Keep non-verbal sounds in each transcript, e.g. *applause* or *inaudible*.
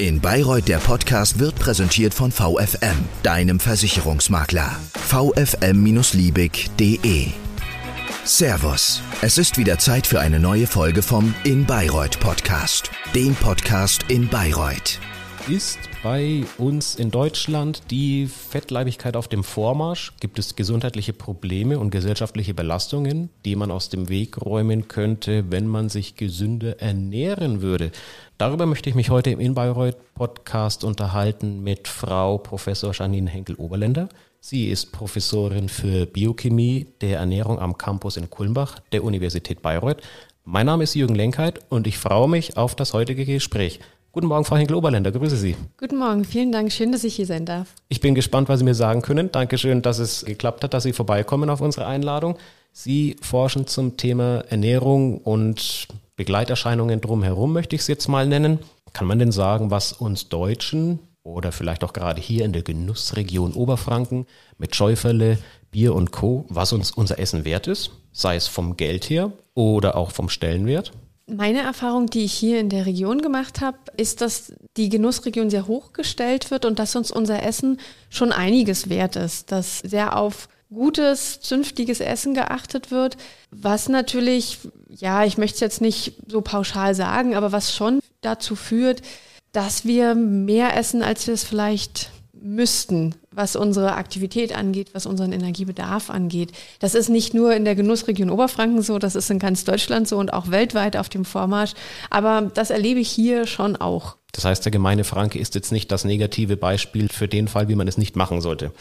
In Bayreuth der Podcast wird präsentiert von VFM, deinem Versicherungsmakler. vfm-liebig.de Servus. Es ist wieder Zeit für eine neue Folge vom In Bayreuth Podcast, dem Podcast in Bayreuth. Ist bei uns in Deutschland die Fettleibigkeit auf dem Vormarsch? Gibt es gesundheitliche Probleme und gesellschaftliche Belastungen, die man aus dem Weg räumen könnte, wenn man sich gesünder ernähren würde? Darüber möchte ich mich heute im In Bayreuth Podcast unterhalten mit Frau Professor Janine Henkel-Oberländer. Sie ist Professorin für Biochemie der Ernährung am Campus in Kulmbach der Universität Bayreuth. Mein Name ist Jürgen Lenkheit und ich freue mich auf das heutige Gespräch. Guten Morgen, Frau Henkel-Oberländer, grüße Sie. Guten Morgen, vielen Dank, schön, dass ich hier sein darf. Ich bin gespannt, was Sie mir sagen können. Dankeschön, dass es geklappt hat, dass Sie vorbeikommen auf unsere Einladung. Sie forschen zum Thema Ernährung und Begleiterscheinungen drumherum, möchte ich es jetzt mal nennen. Kann man denn sagen, was uns Deutschen oder vielleicht auch gerade hier in der Genussregion Oberfranken mit Schäuferle, Bier und Co., was uns unser Essen wert ist, sei es vom Geld her oder auch vom Stellenwert? Meine Erfahrung, die ich hier in der Region gemacht habe, ist, dass die Genussregion sehr hochgestellt wird und dass uns unser Essen schon einiges wert ist, dass sehr auf gutes, zünftiges Essen geachtet wird, was natürlich, ja, ich möchte es jetzt nicht so pauschal sagen, aber was schon dazu führt, dass wir mehr essen, als wir es vielleicht müssten, was unsere Aktivität angeht, was unseren Energiebedarf angeht. Das ist nicht nur in der Genussregion Oberfranken so, das ist in ganz Deutschland so und auch weltweit auf dem Vormarsch. Aber das erlebe ich hier schon auch. Das heißt, der gemeine Franke ist jetzt nicht das negative Beispiel für den Fall, wie man es nicht machen sollte.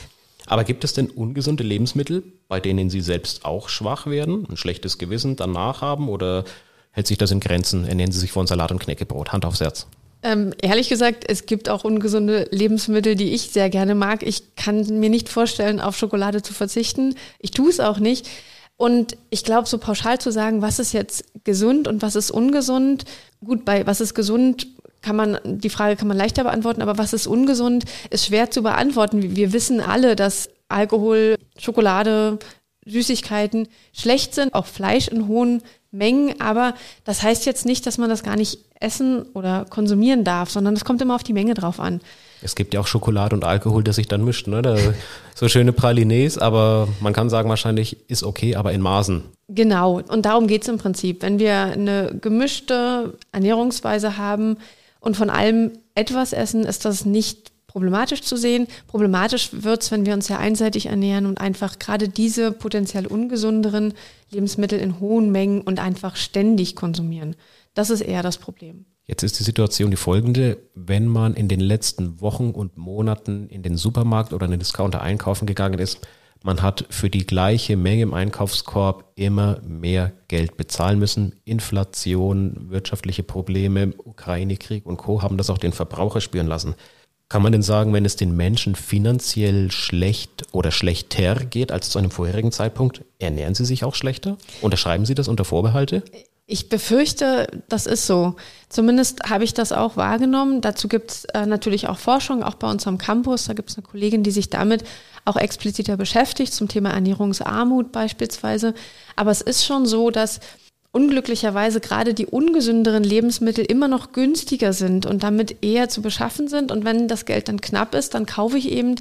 Aber gibt es denn ungesunde Lebensmittel, bei denen Sie selbst auch schwach werden, ein schlechtes Gewissen danach haben oder hält sich das in Grenzen? Ernähren Sie sich von Salat und Knäckebrot? Hand aufs Herz. Ähm, ehrlich gesagt, es gibt auch ungesunde Lebensmittel, die ich sehr gerne mag. Ich kann mir nicht vorstellen, auf Schokolade zu verzichten. Ich tue es auch nicht. Und ich glaube, so pauschal zu sagen, was ist jetzt gesund und was ist ungesund, gut, bei was ist gesund, kann man, die Frage kann man leichter beantworten, aber was ist ungesund, ist schwer zu beantworten. Wir wissen alle, dass Alkohol, Schokolade, Süßigkeiten schlecht sind, auch Fleisch in hohen Mengen, aber das heißt jetzt nicht, dass man das gar nicht essen oder konsumieren darf, sondern es kommt immer auf die Menge drauf an. Es gibt ja auch Schokolade und Alkohol, das sich dann mischt, ne? Da, *laughs* so schöne Pralines, aber man kann sagen, wahrscheinlich ist okay, aber in Maßen. Genau, und darum geht es im Prinzip. Wenn wir eine gemischte Ernährungsweise haben und von allem etwas essen, ist das nicht problematisch zu sehen. Problematisch wird es, wenn wir uns sehr einseitig ernähren und einfach gerade diese potenziell ungesunderen Lebensmittel in hohen Mengen und einfach ständig konsumieren. Das ist eher das Problem. Jetzt ist die Situation die folgende. Wenn man in den letzten Wochen und Monaten in den Supermarkt oder in den Discounter einkaufen gegangen ist, man hat für die gleiche Menge im Einkaufskorb immer mehr Geld bezahlen müssen. Inflation, wirtschaftliche Probleme, Ukraine-Krieg und Co. haben das auch den Verbraucher spüren lassen. Kann man denn sagen, wenn es den Menschen finanziell schlecht oder schlechter geht als zu einem vorherigen Zeitpunkt, ernähren sie sich auch schlechter? Unterschreiben Sie das unter Vorbehalte? Ich befürchte, das ist so. Zumindest habe ich das auch wahrgenommen. Dazu gibt es äh, natürlich auch Forschung, auch bei uns am Campus. Da gibt es eine Kollegin, die sich damit auch expliziter beschäftigt, zum Thema Ernährungsarmut beispielsweise. Aber es ist schon so, dass unglücklicherweise gerade die ungesünderen Lebensmittel immer noch günstiger sind und damit eher zu beschaffen sind. Und wenn das Geld dann knapp ist, dann kaufe ich eben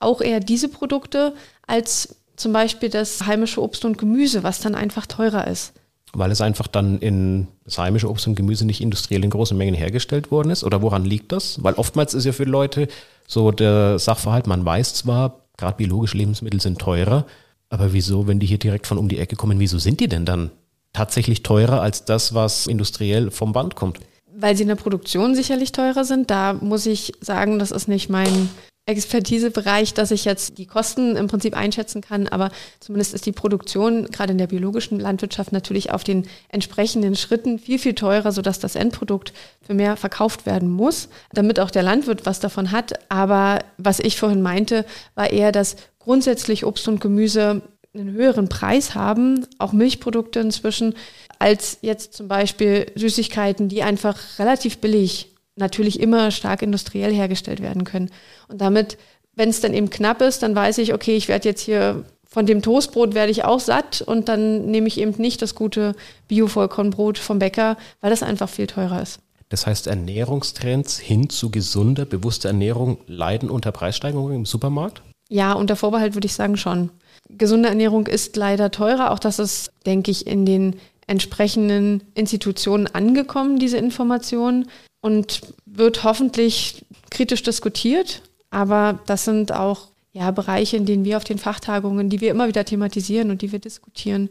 auch eher diese Produkte als zum Beispiel das heimische Obst und Gemüse, was dann einfach teurer ist. Weil es einfach dann in das heimische Obst und Gemüse nicht industriell in großen Mengen hergestellt worden ist? Oder woran liegt das? Weil oftmals ist ja für Leute so der Sachverhalt, man weiß zwar, gerade biologische Lebensmittel sind teurer, aber wieso, wenn die hier direkt von um die Ecke kommen, wieso sind die denn dann tatsächlich teurer als das, was industriell vom Band kommt? Weil sie in der Produktion sicherlich teurer sind. Da muss ich sagen, das ist nicht mein Expertisebereich, dass ich jetzt die Kosten im Prinzip einschätzen kann, aber zumindest ist die Produktion gerade in der biologischen Landwirtschaft natürlich auf den entsprechenden Schritten viel, viel teurer, sodass das Endprodukt für mehr verkauft werden muss, damit auch der Landwirt was davon hat. Aber was ich vorhin meinte, war eher, dass grundsätzlich Obst und Gemüse einen höheren Preis haben, auch Milchprodukte inzwischen, als jetzt zum Beispiel Süßigkeiten, die einfach relativ billig, natürlich immer stark industriell hergestellt werden können. Und damit, wenn es dann eben knapp ist, dann weiß ich, okay, ich werde jetzt hier von dem Toastbrot werde ich auch satt und dann nehme ich eben nicht das gute Bio-Vollkornbrot vom Bäcker, weil das einfach viel teurer ist. Das heißt, Ernährungstrends hin zu gesunder, bewusster Ernährung leiden unter Preissteigerungen im Supermarkt? Ja, unter Vorbehalt würde ich sagen schon. Gesunde Ernährung ist leider teurer. Auch das ist, denke ich, in den entsprechenden Institutionen angekommen, diese Information, und wird hoffentlich kritisch diskutiert. Aber das sind auch ja, Bereiche, in denen wir auf den Fachtagungen, die wir immer wieder thematisieren und die wir diskutieren,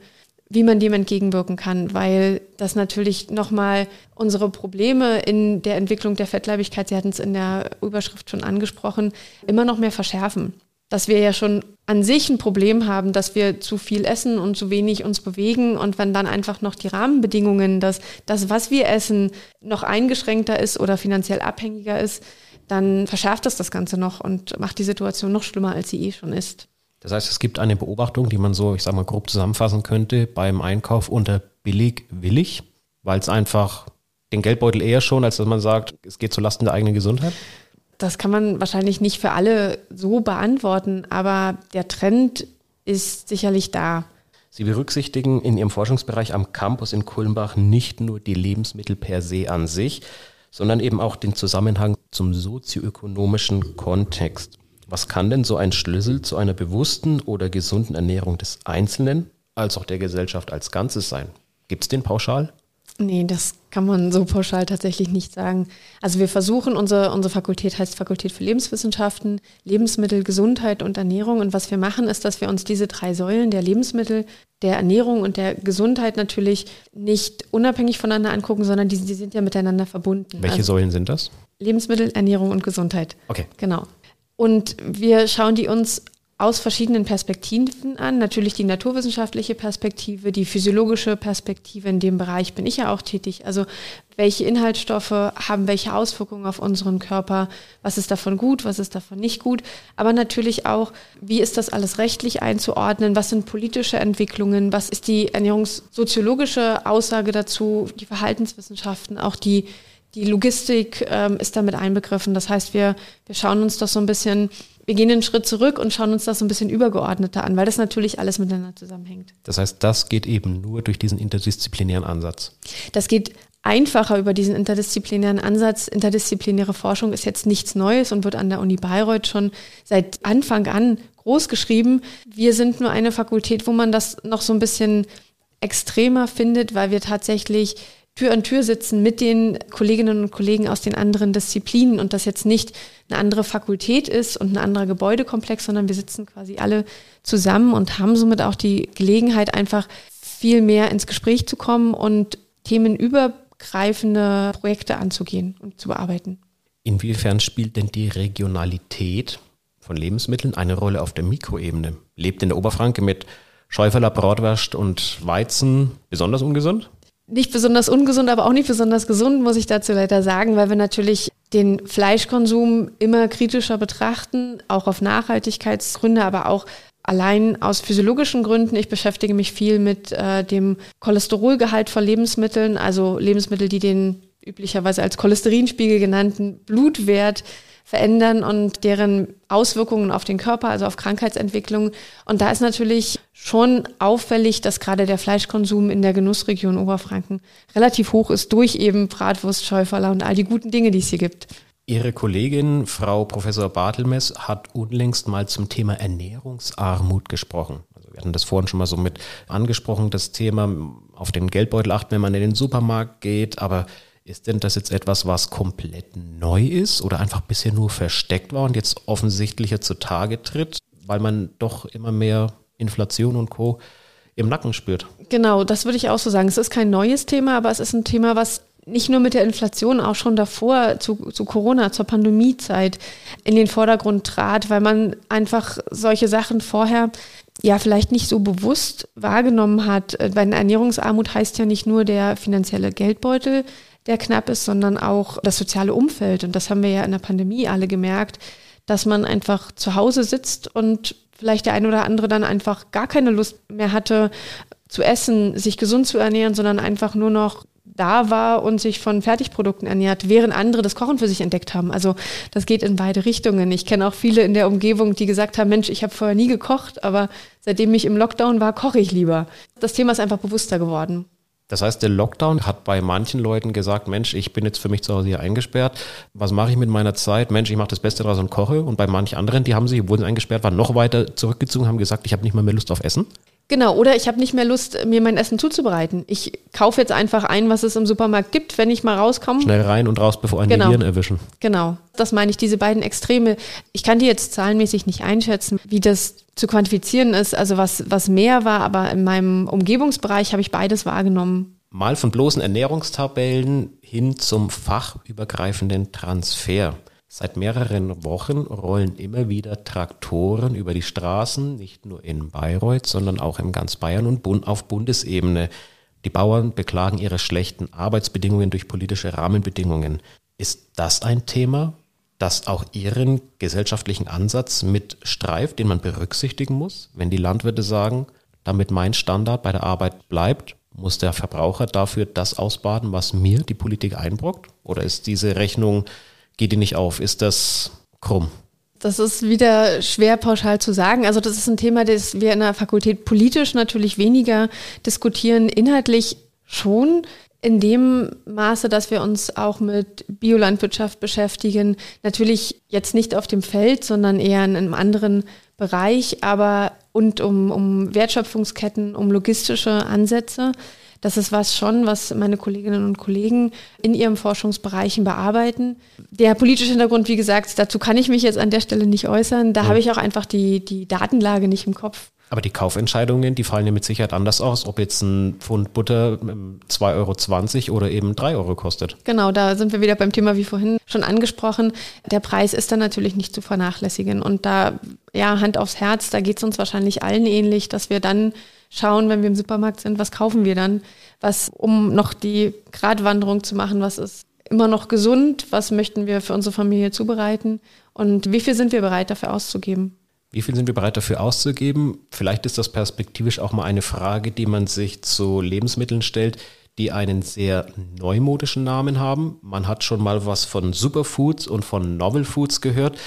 wie man dem entgegenwirken kann, weil das natürlich nochmal unsere Probleme in der Entwicklung der Fettleibigkeit, Sie hatten es in der Überschrift schon angesprochen, immer noch mehr verschärfen. Dass wir ja schon an sich ein Problem haben, dass wir zu viel essen und zu wenig uns bewegen und wenn dann einfach noch die Rahmenbedingungen, dass das, was wir essen, noch eingeschränkter ist oder finanziell abhängiger ist, dann verschärft das das Ganze noch und macht die Situation noch schlimmer, als sie eh schon ist. Das heißt, es gibt eine Beobachtung, die man so, ich sage mal, grob zusammenfassen könnte beim Einkauf unter billig willig, weil es einfach den Geldbeutel eher schon, als dass man sagt, es geht zulasten der eigenen Gesundheit? Das kann man wahrscheinlich nicht für alle so beantworten, aber der Trend ist sicherlich da. Sie berücksichtigen in Ihrem Forschungsbereich am Campus in Kulmbach nicht nur die Lebensmittel per se an sich, sondern eben auch den Zusammenhang zum sozioökonomischen Kontext. Was kann denn so ein Schlüssel zu einer bewussten oder gesunden Ernährung des Einzelnen als auch der Gesellschaft als Ganzes sein? Gibt es den pauschal? Nee, das kann man so pauschal tatsächlich nicht sagen. Also wir versuchen, unsere, unsere Fakultät heißt Fakultät für Lebenswissenschaften, Lebensmittel, Gesundheit und Ernährung. Und was wir machen, ist, dass wir uns diese drei Säulen der Lebensmittel, der Ernährung und der Gesundheit natürlich nicht unabhängig voneinander angucken, sondern die, die sind ja miteinander verbunden. Welche also Säulen sind das? Lebensmittel, Ernährung und Gesundheit. Okay. Genau. Und wir schauen die uns aus verschiedenen Perspektiven an. Natürlich die naturwissenschaftliche Perspektive, die physiologische Perspektive. In dem Bereich bin ich ja auch tätig. Also welche Inhaltsstoffe haben welche Auswirkungen auf unseren Körper? Was ist davon gut? Was ist davon nicht gut? Aber natürlich auch, wie ist das alles rechtlich einzuordnen? Was sind politische Entwicklungen? Was ist die ernährungssoziologische Aussage dazu? Die Verhaltenswissenschaften, auch die die Logistik ähm, ist damit einbegriffen. Das heißt, wir, wir schauen uns das so ein bisschen wir gehen einen Schritt zurück und schauen uns das so ein bisschen übergeordneter an, weil das natürlich alles miteinander zusammenhängt. Das heißt, das geht eben nur durch diesen interdisziplinären Ansatz. Das geht einfacher über diesen interdisziplinären Ansatz. Interdisziplinäre Forschung ist jetzt nichts Neues und wird an der Uni Bayreuth schon seit Anfang an groß geschrieben. Wir sind nur eine Fakultät, wo man das noch so ein bisschen extremer findet, weil wir tatsächlich Tür an Tür sitzen mit den Kolleginnen und Kollegen aus den anderen Disziplinen und das jetzt nicht eine andere Fakultät ist und ein anderer Gebäudekomplex, sondern wir sitzen quasi alle zusammen und haben somit auch die Gelegenheit, einfach viel mehr ins Gespräch zu kommen und themenübergreifende Projekte anzugehen und zu bearbeiten. Inwiefern spielt denn die Regionalität von Lebensmitteln eine Rolle auf der Mikroebene? Lebt in der Oberfranke mit Schäuferler, Bratwurst und Weizen besonders ungesund? Nicht besonders ungesund, aber auch nicht besonders gesund, muss ich dazu leider sagen, weil wir natürlich den Fleischkonsum immer kritischer betrachten, auch auf Nachhaltigkeitsgründe, aber auch allein aus physiologischen Gründen. Ich beschäftige mich viel mit äh, dem Cholesterolgehalt von Lebensmitteln, also Lebensmittel, die den üblicherweise als Cholesterinspiegel genannten Blutwert verändern und deren Auswirkungen auf den Körper, also auf Krankheitsentwicklung. Und da ist natürlich schon auffällig, dass gerade der Fleischkonsum in der Genussregion Oberfranken relativ hoch ist durch eben Bratwurst, Schäuferler und all die guten Dinge, die es hier gibt. Ihre Kollegin, Frau Professor Bartelmess, hat unlängst mal zum Thema Ernährungsarmut gesprochen. Also wir hatten das vorhin schon mal so mit angesprochen, das Thema auf den Geldbeutel achten, wenn man in den Supermarkt geht, aber ist denn das jetzt etwas, was komplett neu ist oder einfach bisher nur versteckt war und jetzt offensichtlicher zutage tritt, weil man doch immer mehr Inflation und Co. im Nacken spürt? Genau, das würde ich auch so sagen. Es ist kein neues Thema, aber es ist ein Thema, was nicht nur mit der Inflation, auch schon davor zu, zu Corona, zur Pandemiezeit in den Vordergrund trat, weil man einfach solche Sachen vorher ja vielleicht nicht so bewusst wahrgenommen hat. Weil Ernährungsarmut heißt ja nicht nur der finanzielle Geldbeutel, der knapp ist, sondern auch das soziale Umfeld. Und das haben wir ja in der Pandemie alle gemerkt, dass man einfach zu Hause sitzt und vielleicht der ein oder andere dann einfach gar keine Lust mehr hatte zu essen, sich gesund zu ernähren, sondern einfach nur noch da war und sich von Fertigprodukten ernährt, während andere das Kochen für sich entdeckt haben. Also das geht in beide Richtungen. Ich kenne auch viele in der Umgebung, die gesagt haben, Mensch, ich habe vorher nie gekocht, aber seitdem ich im Lockdown war, koche ich lieber. Das Thema ist einfach bewusster geworden. Das heißt, der Lockdown hat bei manchen Leuten gesagt, Mensch, ich bin jetzt für mich zu Hause hier eingesperrt. Was mache ich mit meiner Zeit? Mensch, ich mache das Beste draus und koche. Und bei manchen anderen, die haben sich, sie eingesperrt waren, noch weiter zurückgezogen, haben gesagt, ich habe nicht mal mehr Lust auf Essen. Genau, oder ich habe nicht mehr Lust, mir mein Essen zuzubereiten. Ich kaufe jetzt einfach ein, was es im Supermarkt gibt, wenn ich mal rauskomme. Schnell rein und raus, bevor einen genau. die Viren erwischen. Genau, das meine ich, diese beiden Extreme. Ich kann die jetzt zahlenmäßig nicht einschätzen, wie das zu quantifizieren ist, also was, was mehr war, aber in meinem Umgebungsbereich habe ich beides wahrgenommen. Mal von bloßen Ernährungstabellen hin zum fachübergreifenden Transfer. Seit mehreren Wochen rollen immer wieder Traktoren über die Straßen, nicht nur in Bayreuth, sondern auch in ganz Bayern und auf Bundesebene. Die Bauern beklagen ihre schlechten Arbeitsbedingungen durch politische Rahmenbedingungen. Ist das ein Thema, das auch Ihren gesellschaftlichen Ansatz mit streift, den man berücksichtigen muss, wenn die Landwirte sagen, damit mein Standard bei der Arbeit bleibt, muss der Verbraucher dafür das ausbaden, was mir die Politik einbrockt? Oder ist diese Rechnung geht die nicht auf. Ist das krumm? Das ist wieder schwer pauschal zu sagen. Also das ist ein Thema, das wir in der Fakultät politisch natürlich weniger diskutieren, inhaltlich schon. In dem Maße, dass wir uns auch mit Biolandwirtschaft beschäftigen, natürlich jetzt nicht auf dem Feld, sondern eher in einem anderen Bereich, aber und um, um Wertschöpfungsketten, um logistische Ansätze. Das ist was schon, was meine Kolleginnen und Kollegen in ihren Forschungsbereichen bearbeiten. Der politische Hintergrund, wie gesagt, dazu kann ich mich jetzt an der Stelle nicht äußern. Da ja. habe ich auch einfach die, die Datenlage nicht im Kopf. Aber die Kaufentscheidungen, die fallen ja mit Sicherheit anders aus, ob jetzt ein Pfund Butter 2,20 Euro oder eben 3 Euro kostet. Genau, da sind wir wieder beim Thema wie vorhin schon angesprochen. Der Preis ist dann natürlich nicht zu vernachlässigen. Und da, ja, Hand aufs Herz, da geht es uns wahrscheinlich allen ähnlich, dass wir dann schauen, wenn wir im Supermarkt sind, was kaufen wir dann? Was, um noch die Gratwanderung zu machen, was ist immer noch gesund? Was möchten wir für unsere Familie zubereiten? Und wie viel sind wir bereit dafür auszugeben? Wie viel sind wir bereit dafür auszugeben? Vielleicht ist das perspektivisch auch mal eine Frage, die man sich zu Lebensmitteln stellt, die einen sehr neumodischen Namen haben. Man hat schon mal was von Superfoods und von Novel Foods gehört.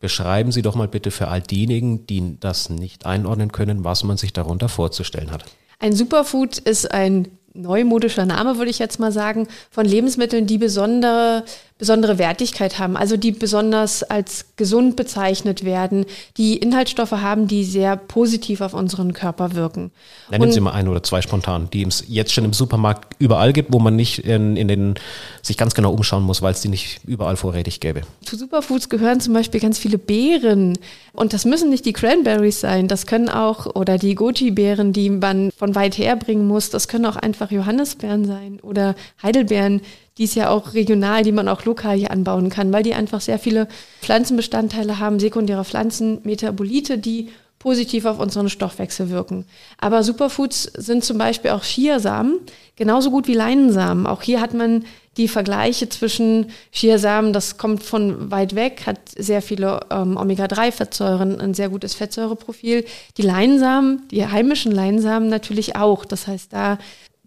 Beschreiben Sie doch mal bitte für all diejenigen, die das nicht einordnen können, was man sich darunter vorzustellen hat. Ein Superfood ist ein neumodischer Name, würde ich jetzt mal sagen, von Lebensmitteln, die besondere besondere Wertigkeit haben, also die besonders als gesund bezeichnet werden, die Inhaltsstoffe haben, die sehr positiv auf unseren Körper wirken. Nennen Sie mal ein oder zwei spontan, die es jetzt schon im Supermarkt überall gibt, wo man nicht in, in den sich ganz genau umschauen muss, weil es die nicht überall vorrätig gäbe. Zu Superfoods gehören zum Beispiel ganz viele Beeren. Und das müssen nicht die Cranberries sein, das können auch, oder die Goji-Beeren, die man von weit her bringen muss, das können auch einfach Johannisbeeren sein oder Heidelbeeren die ist ja auch regional, die man auch lokal hier anbauen kann, weil die einfach sehr viele Pflanzenbestandteile haben, sekundäre Pflanzen, Metabolite, die positiv auf unseren Stoffwechsel wirken. Aber Superfoods sind zum Beispiel auch Chiasamen, genauso gut wie Leinensamen. Auch hier hat man die Vergleiche zwischen Chiasamen, das kommt von weit weg, hat sehr viele ähm, Omega-3-Fettsäuren, ein sehr gutes Fettsäureprofil. Die Leinsamen, die heimischen Leinsamen natürlich auch. Das heißt, da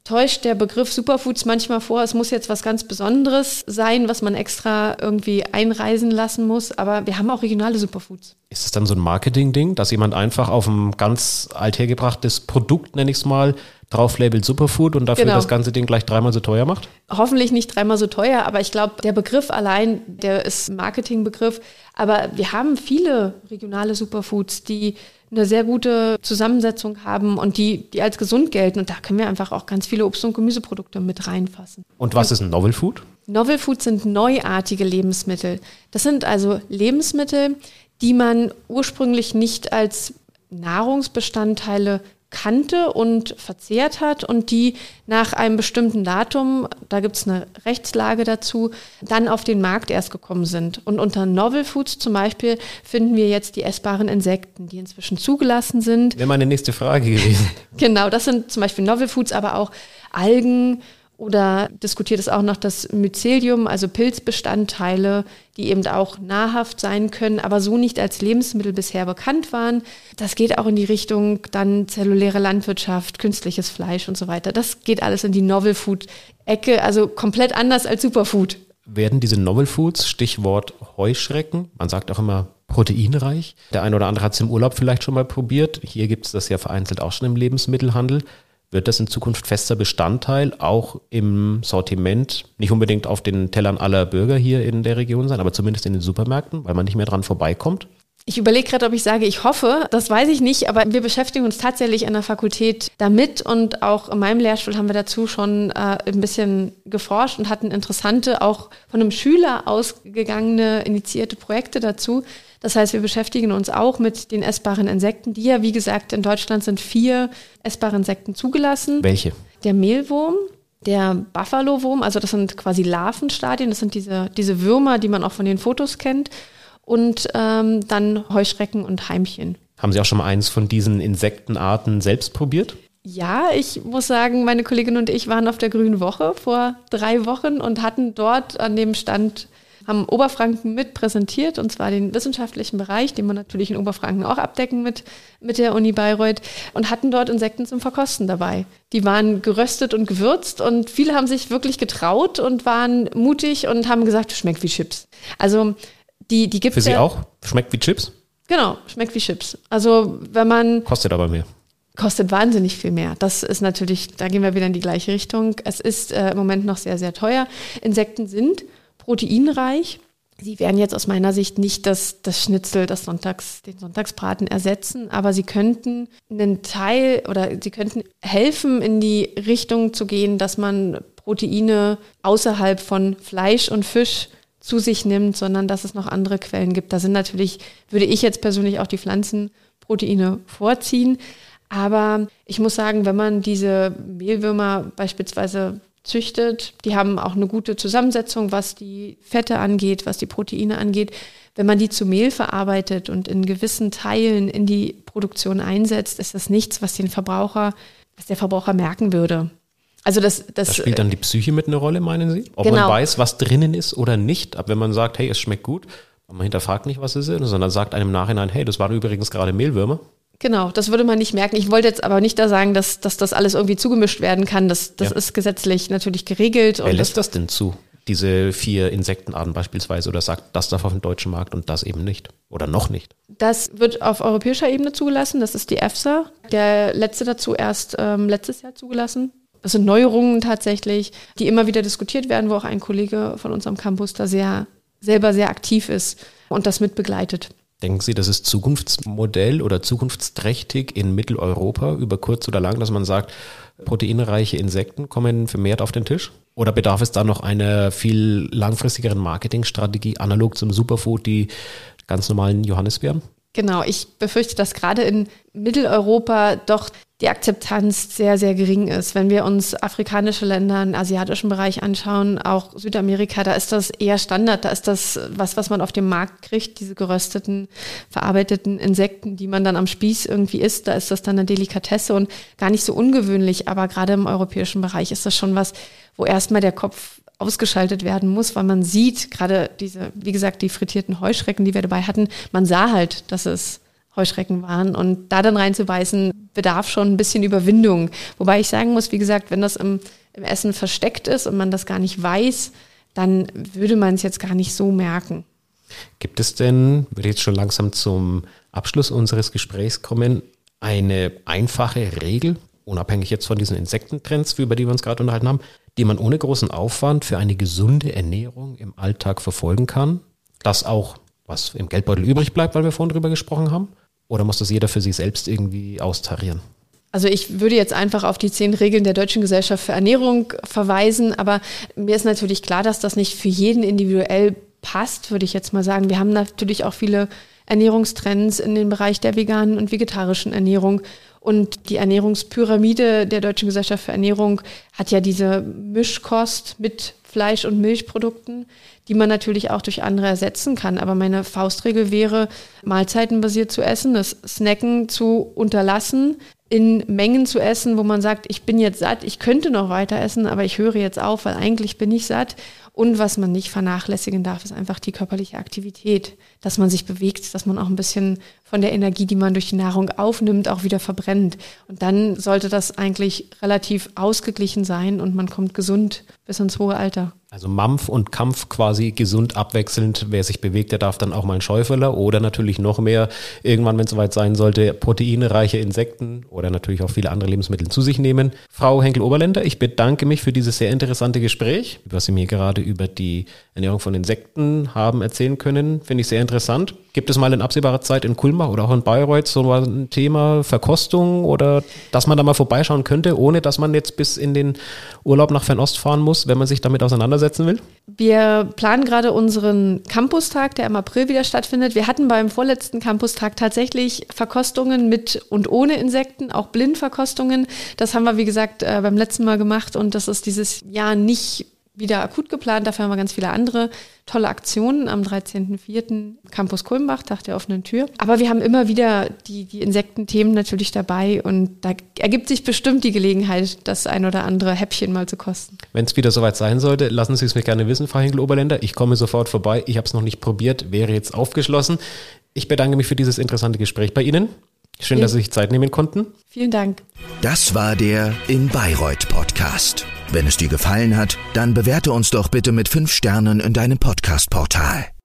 täuscht der Begriff Superfoods manchmal vor, es muss jetzt was ganz Besonderes sein, was man extra irgendwie einreisen lassen muss. Aber wir haben auch regionale Superfoods. Ist es dann so ein Marketing-Ding, dass jemand einfach auf ein ganz althergebrachtes Produkt, nenne ich es mal, drauf labelt Superfood und dafür genau. das ganze Ding gleich dreimal so teuer macht? Hoffentlich nicht dreimal so teuer, aber ich glaube, der Begriff allein, der ist Marketingbegriff. Aber wir haben viele regionale Superfoods, die eine sehr gute Zusammensetzung haben und die, die als gesund gelten. Und da können wir einfach auch ganz viele Obst- und Gemüseprodukte mit reinfassen. Und was ist ein Novel Food? Novel Food sind neuartige Lebensmittel. Das sind also Lebensmittel, die man ursprünglich nicht als Nahrungsbestandteile kannte und verzehrt hat und die nach einem bestimmten Datum, da gibt es eine Rechtslage dazu, dann auf den Markt erst gekommen sind. Und unter Novel Foods zum Beispiel finden wir jetzt die essbaren Insekten, die inzwischen zugelassen sind. Wäre meine nächste Frage gewesen. genau, das sind zum Beispiel Novel Foods, aber auch Algen, oder diskutiert es auch noch das Mycelium, also Pilzbestandteile, die eben auch nahrhaft sein können, aber so nicht als Lebensmittel bisher bekannt waren. Das geht auch in die Richtung dann zelluläre Landwirtschaft, künstliches Fleisch und so weiter. Das geht alles in die Novel Food Ecke, also komplett anders als Superfood. Werden diese Novel Foods, Stichwort Heuschrecken, man sagt auch immer proteinreich. Der eine oder andere hat es im Urlaub vielleicht schon mal probiert. Hier gibt es das ja vereinzelt auch schon im Lebensmittelhandel Wird das in Zukunft fester Bestandteil auch im Sortiment, nicht unbedingt auf den Tellern aller Bürger hier in der Region sein, aber zumindest in den Supermärkten, weil man nicht mehr dran vorbeikommt? Ich überlege gerade, ob ich sage, ich hoffe, das weiß ich nicht, aber wir beschäftigen uns tatsächlich an der Fakultät damit und auch in meinem Lehrstuhl haben wir dazu schon äh, ein bisschen geforscht und hatten interessante, auch von einem Schüler ausgegangene, initiierte Projekte dazu. Das heißt, wir beschäftigen uns auch mit den essbaren Insekten, die ja, wie gesagt, in Deutschland sind vier essbare Insekten zugelassen. Welche? Der Mehlwurm, der Buffalo-Wurm, also das sind quasi Larvenstadien, das sind diese, diese Würmer, die man auch von den Fotos kennt und ähm, dann Heuschrecken und Heimchen. Haben Sie auch schon mal eins von diesen Insektenarten selbst probiert? Ja, ich muss sagen, meine Kollegin und ich waren auf der Grünen Woche vor drei Wochen und hatten dort an dem Stand, haben Oberfranken mit präsentiert, und zwar den wissenschaftlichen Bereich, den man natürlich in Oberfranken auch abdecken mit, mit der Uni Bayreuth, und hatten dort Insekten zum Verkosten dabei. Die waren geröstet und gewürzt und viele haben sich wirklich getraut und waren mutig und haben gesagt, schmeckt wie Chips. Also die, die gibt Für Sie ja, auch? Schmeckt wie Chips? Genau, schmeckt wie Chips. Also wenn man Kostet aber mehr. kostet wahnsinnig viel mehr. Das ist natürlich, da gehen wir wieder in die gleiche Richtung. Es ist äh, im Moment noch sehr, sehr teuer. Insekten sind proteinreich. Sie werden jetzt aus meiner Sicht nicht das, das Schnitzel, das Sonntags, den Sonntagsbraten ersetzen, aber sie könnten einen Teil oder sie könnten helfen, in die Richtung zu gehen, dass man Proteine außerhalb von Fleisch und Fisch zu sich nimmt, sondern dass es noch andere Quellen gibt. Da sind natürlich, würde ich jetzt persönlich auch die Pflanzenproteine vorziehen. Aber ich muss sagen, wenn man diese Mehlwürmer beispielsweise züchtet, die haben auch eine gute Zusammensetzung, was die Fette angeht, was die Proteine angeht. Wenn man die zu Mehl verarbeitet und in gewissen Teilen in die Produktion einsetzt, ist das nichts, was den Verbraucher, was der Verbraucher merken würde. Also das, das, Da spielt dann die Psyche mit eine Rolle, meinen Sie? Ob Genau. man weiß, was drinnen ist oder nicht. Aber wenn man sagt, hey, es schmeckt gut, man hinterfragt nicht, was es ist, sondern sagt einem im Nachhinein, hey, das waren übrigens gerade Mehlwürmer. Genau, das würde man nicht merken. Ich wollte jetzt aber nicht da sagen, dass, dass das alles irgendwie zugemischt werden kann. Das, das Ja. ist gesetzlich natürlich geregelt. Wer lässt das, das denn zu? Diese vier Insektenarten beispielsweise oder sagt, das darf auf dem deutschen Markt und das eben nicht. Oder noch nicht. das wird auf europäischer Ebene zugelassen. Das ist die EFSA. Der letzte dazu erst ähm, letztes Jahr zugelassen. Das sind Neuerungen tatsächlich, die immer wieder diskutiert werden, wo auch ein Kollege von unserem Campus da sehr, selber sehr aktiv ist und das mitbegleitet. Denken Sie, das ist Zukunftsmodell oder zukunftsträchtig in Mitteleuropa über kurz oder lang, dass man sagt, proteinreiche Insekten kommen vermehrt auf den Tisch? Oder bedarf es da noch einer viel langfristigeren Marketingstrategie, analog zum Superfood, die ganz normalen Johannisbeeren? Genau, ich befürchte, dass gerade in Mitteleuropa doch die Akzeptanz sehr, sehr gering ist. Wenn wir uns afrikanische Länder, im asiatischen Bereich anschauen, auch Südamerika, da ist das eher Standard. Da ist das was, was man auf dem Markt kriegt, diese gerösteten, verarbeiteten Insekten, die man dann am Spieß irgendwie isst. Da ist das dann eine Delikatesse und gar nicht so ungewöhnlich. Aber gerade im europäischen Bereich ist das schon was, wo erstmal der Kopf ausgeschaltet werden muss, weil man sieht, gerade diese, wie gesagt, die frittierten Heuschrecken, die wir dabei hatten, man sah halt, dass es Heuschrecken waren. Und da dann reinzubeißen, bedarf schon ein bisschen Überwindung. Wobei ich sagen muss, wie gesagt, wenn das im, im Essen versteckt ist und man das gar nicht weiß, dann würde man es jetzt gar nicht so merken. Gibt es denn, würde jetzt schon langsam zum Abschluss unseres Gesprächs kommen, eine einfache Regel, unabhängig jetzt von diesen Insektentrends, über die wir uns gerade unterhalten haben, die man ohne großen Aufwand für eine gesunde Ernährung im Alltag verfolgen kann, dass auch was im Geldbeutel übrig bleibt, weil wir vorhin drüber gesprochen haben? Oder muss das jeder für sich selbst irgendwie austarieren? Also ich würde jetzt einfach auf die zehn Regeln der Deutschen Gesellschaft für Ernährung verweisen, aber mir ist natürlich klar, dass das nicht für jeden individuell passt, würde ich jetzt mal sagen. Wir haben natürlich auch viele Ernährungstrends in den Bereich der veganen und vegetarischen Ernährung. Und die Ernährungspyramide der Deutschen Gesellschaft für Ernährung hat ja diese Mischkost mit Fleisch- und Milchprodukten, die man natürlich auch durch andere ersetzen kann. Aber meine Faustregel wäre, mahlzeitenbasiert zu essen, das Snacken zu unterlassen, in Mengen zu essen, wo man sagt, ich bin jetzt satt, ich könnte noch weiter essen, aber ich höre jetzt auf, weil eigentlich bin ich satt. Und was man nicht vernachlässigen darf, ist einfach die körperliche Aktivität, dass man sich bewegt, dass man auch ein bisschen von der Energie, die man durch die Nahrung aufnimmt, auch wieder verbrennt. Und dann sollte das eigentlich relativ ausgeglichen sein und man kommt gesund bis ins hohe Alter. Also Mampf und Kampf quasi gesund abwechselnd. Wer sich bewegt, der darf dann auch mal einen Schäufeler oder natürlich noch mehr, irgendwann, wenn es soweit sein sollte, proteinreiche Insekten oder natürlich auch viele andere Lebensmittel zu sich nehmen. Frau Henkel-Oberländer, ich bedanke mich für dieses sehr interessante Gespräch, was Sie mir gerade über die Ernährung von Insekten haben erzählen können. Finde ich sehr interessant. Gibt es mal in absehbarer Zeit in Kulmbach oder auch in Bayreuth so ein Thema Verkostung oder dass man da mal vorbeischauen könnte, ohne dass man jetzt bis in den Urlaub nach Fernost fahren muss, wenn man sich damit auseinandersetzen will? Wir planen gerade unseren Campustag, der im April wieder stattfindet. Wir hatten beim vorletzten Campustag tatsächlich Verkostungen mit und ohne Insekten, auch Blindverkostungen. Das haben wir, wie gesagt, äh, beim letzten Mal gemacht und das ist dieses Jahr nicht wieder akut geplant. Dafür haben wir ganz viele andere tolle Aktionen am 13.04. Campus Kulmbach, Tag der offenen Tür. Aber wir haben immer wieder die, die Insektenthemen natürlich dabei und da ergibt sich bestimmt die Gelegenheit, das ein oder andere Häppchen mal zu kosten. Wenn es wieder soweit sein sollte, lassen Sie es mir gerne wissen, Frau Hinkel-Oberländer. Ich komme sofort vorbei. Ich habe es noch nicht probiert, wäre jetzt aufgeschlossen. Ich bedanke mich für dieses interessante Gespräch bei Ihnen. Schön, dass Sie sich Zeit nehmen konnten. Vielen Dank. Das war der In Bayreuth Podcast. Wenn es dir gefallen hat, dann bewerte uns doch bitte mit fünf Sternen in deinem Podcast-Portal.